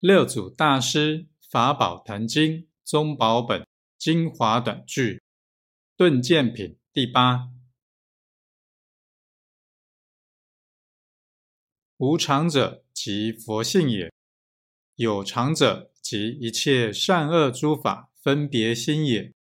六祖大师《法宝坛经》宗宝本精华短句，顿见品第八。无常者，即佛性也；有常者，即一切善恶诸法分别心也。